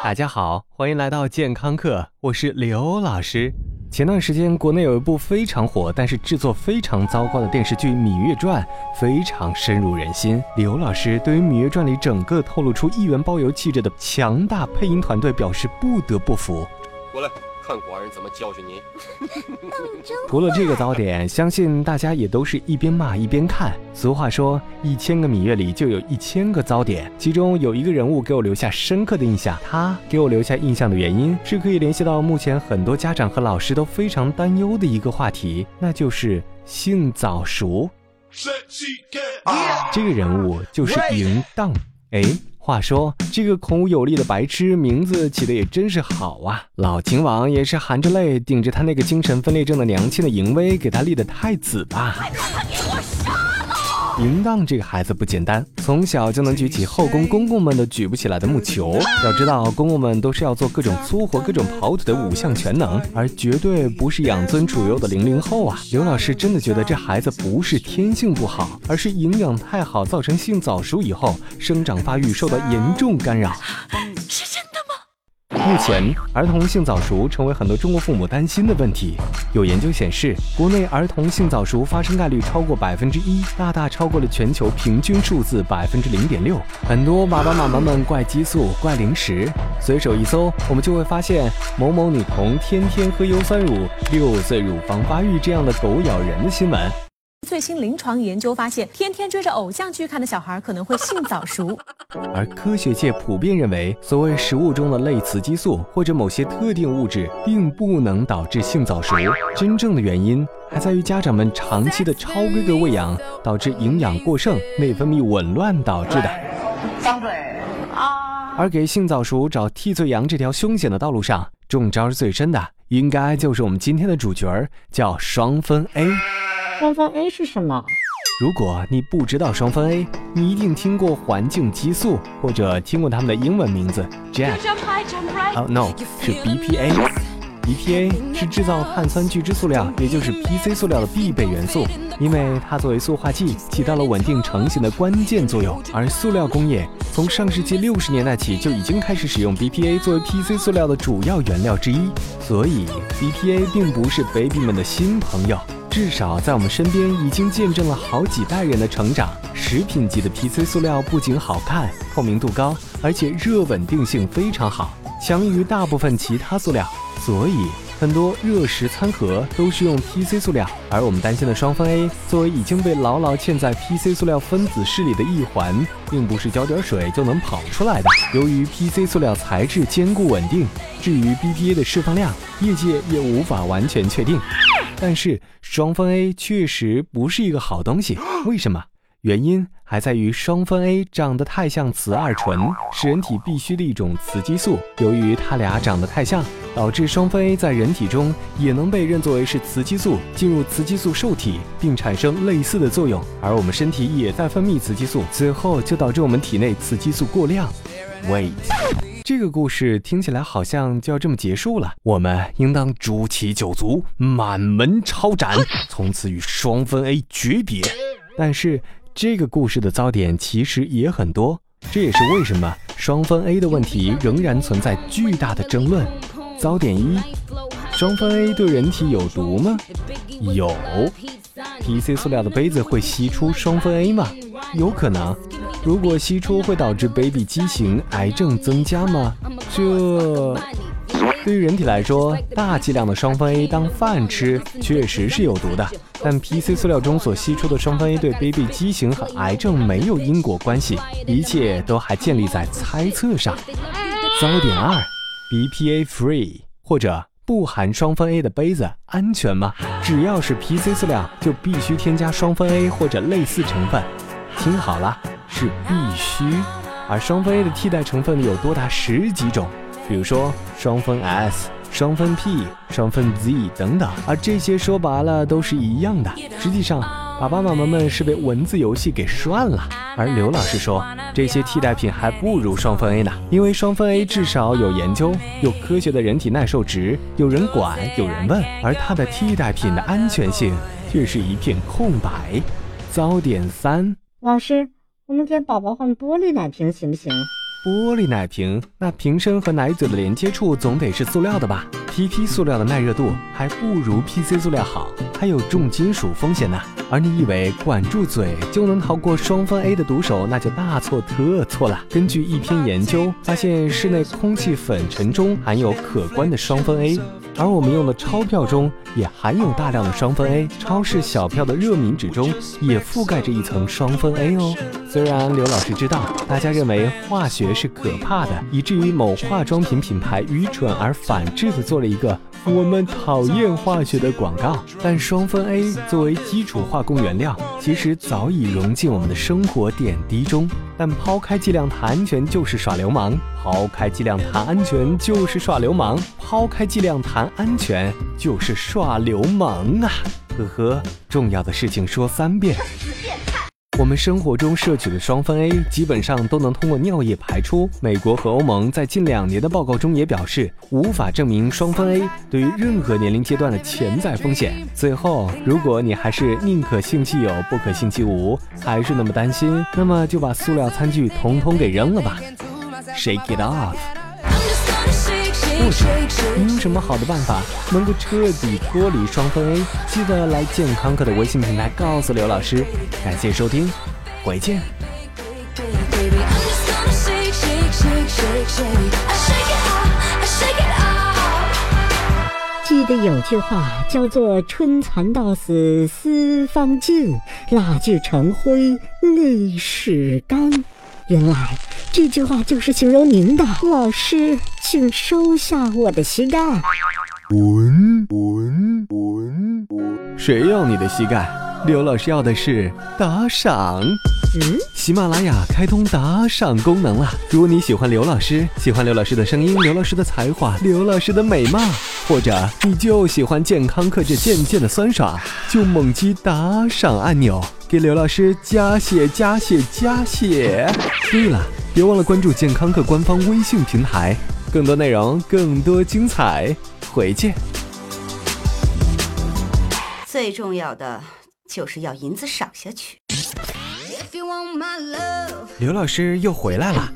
大家好，欢迎来到健康课，我是刘老师。前段时间，国内有一部非常火，但是制作非常糟糕的电视剧《芈月传》，非常深入人心。刘老师对于《芈月传》里整个透露出一元包邮气质的强大配音团队表示不得不服。过来。看寡人怎么教训你！除了这个早点，相信大家也都是一边骂一边看。俗话说，一千个芈月里就有一千个糟点，其中有一个人物给我留下深刻的印象。他给我留下印象的原因，是可以联系到目前很多家长和老师都非常担忧的一个话题，那就是性早熟。这个人物就是淫荡。哎。话说，这个孔武有力的白痴名字起的也真是好啊！老秦王也是含着泪顶着他那个精神分裂症的娘亲的淫威，给他立的太子吧。淫荡这个孩子不简单，从小就能举起后宫公公们都举不起来的木球。要知道，公公们都是要做各种粗活、各种跑腿的五项全能，而绝对不是养尊处优的零零后啊！刘老师真的觉得这孩子不是天性不好，而是营养太好，造成性早熟以后，生长发育受到严重干扰。目前，儿童性早熟成为很多中国父母担心的问题。有研究显示，国内儿童性早熟发生概率超过百分之一，大大超过了全球平均数字百分之零点六。很多爸爸妈妈们怪激素、怪零食，随手一搜，我们就会发现某某女童天天喝优酸乳，六岁乳房发育这样的狗咬人的新闻。最新临床研究发现，天天追着偶像剧看的小孩可能会性早熟。而科学界普遍认为，所谓食物中的类雌激素或者某些特定物质，并不能导致性早熟。真正的原因还在于家长们长期的超规格喂养，导致营养过剩、内分泌紊乱导致的。张嘴啊！而给性早熟找替罪羊这条凶险的道路上，中招最深的，应该就是我们今天的主角，叫双酚 A。双酚 A 是什么？如果你不知道双酚 A，你一定听过环境激素，或者听过它们的英文名字 J。哦，no，是 BPA。BPA 是制造碳酸聚酯塑料，也就是 PC 塑料的必备元素，因为它作为塑化剂起到了稳定成型的关键作用。而塑料工业从上世纪六十年代起就已经开始使用 BPA 作为 PC 塑料的主要原料之一，所以 BPA 并不是 baby 们的新朋友。至少在我们身边已经见证了好几代人的成长。食品级的 PC 塑料不仅好看、透明度高，而且热稳定性非常好，强于大部分其他塑料。所以很多热食餐盒都是用 PC 塑料。而我们担心的双酚 A，作为已经被牢牢嵌在 PC 塑料分子式里的一环，并不是浇点水就能跑出来的。由于 PC 塑料材质坚固稳定，至于 BPA 的释放量，业界也无法完全确定。但是双酚 A 确实不是一个好东西，为什么？原因还在于双酚 A 长得太像雌二醇，是人体必需的一种雌激素。由于它俩长得太像，导致双酚 A 在人体中也能被认作为是雌激素，进入雌激素受体，并产生类似的作用。而我们身体也在分泌雌激素，最后就导致我们体内雌激素过量。Wait。这个故事听起来好像就要这么结束了，我们应当诛其九族，满门抄斩，从此与双酚 A 诀别。但是这个故事的糟点其实也很多，这也是为什么双酚 A 的问题仍然存在巨大的争论。糟点一：双酚 A 对人体有毒吗？有。PC 塑料的杯子会吸出双酚 A 吗？有可能。如果吸出会导致 baby 畸形、癌症增加吗？这对于人体来说，大剂量的双酚 A 当饭吃确实是有毒的。但 PC 塑料中所吸出的双酚 A 对 baby 畸形和癌症没有因果关系，一切都还建立在猜测上。糟点二：BPA free 或者不含双酚 A 的杯子安全吗？只要是 PC 塑料，就必须添加双酚 A 或者类似成分。听好了。是必须，而双酚 A 的替代成分有多达十几种，比如说双酚 S、双酚 P、双酚 Z 等等，而这些说白了都是一样的。实际上，爸爸妈妈们是被文字游戏给涮了。而刘老师说，这些替代品还不如双酚 A 呢，因为双酚 A 至少有研究，有科学的人体耐受值，有人管，有人问，而它的替代品的安全性却是一片空白。糟点三，老师。我们给宝宝换玻璃奶瓶行不行？玻璃奶瓶，那瓶身和奶嘴的连接处总得是塑料的吧？PP 塑料的耐热度还不如 PC 塑料好，还有重金属风险呢。而你以为管住嘴就能逃过双酚 A 的毒手，那就大错特错了。根据一篇研究发现，室内空气粉尘中含有可观的双酚 A。而我们用的钞票中也含有大量的双酚 A，超市小票的热敏纸中也覆盖着一层双酚 A 哦。虽然刘老师知道大家认为化学是可怕的，以至于某化妆品品牌愚蠢而反制的做了一个“我们讨厌化学”的广告，但双酚 A 作为基础化工原料，其实早已融进我们的生活点滴中。但抛开剂量谈安全就是耍流氓，抛开剂量谈安全就是耍流氓，抛开剂量谈安全就是耍流氓啊！呵呵，重要的事情说三遍。我们生活中摄取的双酚 A 基本上都能通过尿液排出。美国和欧盟在近两年的报告中也表示，无法证明双酚 A 对于任何年龄阶段的潜在风险。最后，如果你还是宁可信其有，不可信其无，还是那么担心，那么就把塑料餐具统统给扔了吧。Shake it off。或者，你有什么好的办法能够彻底脱离双酚 A？记得来健康课的微信平台告诉刘老师。感谢收听，回见。记得有句话叫做“春蚕到死丝方尽，蜡炬成灰泪始干”。原来这句话就是形容您的，老师，请收下我的膝盖。滚滚滚滚！谁要你的膝盖？刘老师要的是打赏。嗯，喜马拉雅开通打赏功能了。如果你喜欢刘老师，喜欢刘老师的声音，刘老师的才华，刘老师的美貌，或者你就喜欢健康课这渐渐的酸爽，就猛击打赏按钮。给刘老师加血加血加血！对了，别忘了关注健康课官方微信平台，更多内容，更多精彩，回见。最重要的就是要银子赏下去。刘老师又回来了，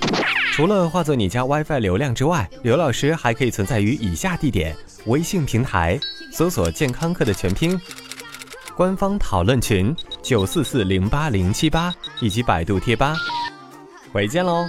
除了化作你家 WiFi 流量之外，刘老师还可以存在于以下地点：微信平台搜索“健康课”的全拼。官方讨论群九四四零八零七八以及百度贴吧，回见喽。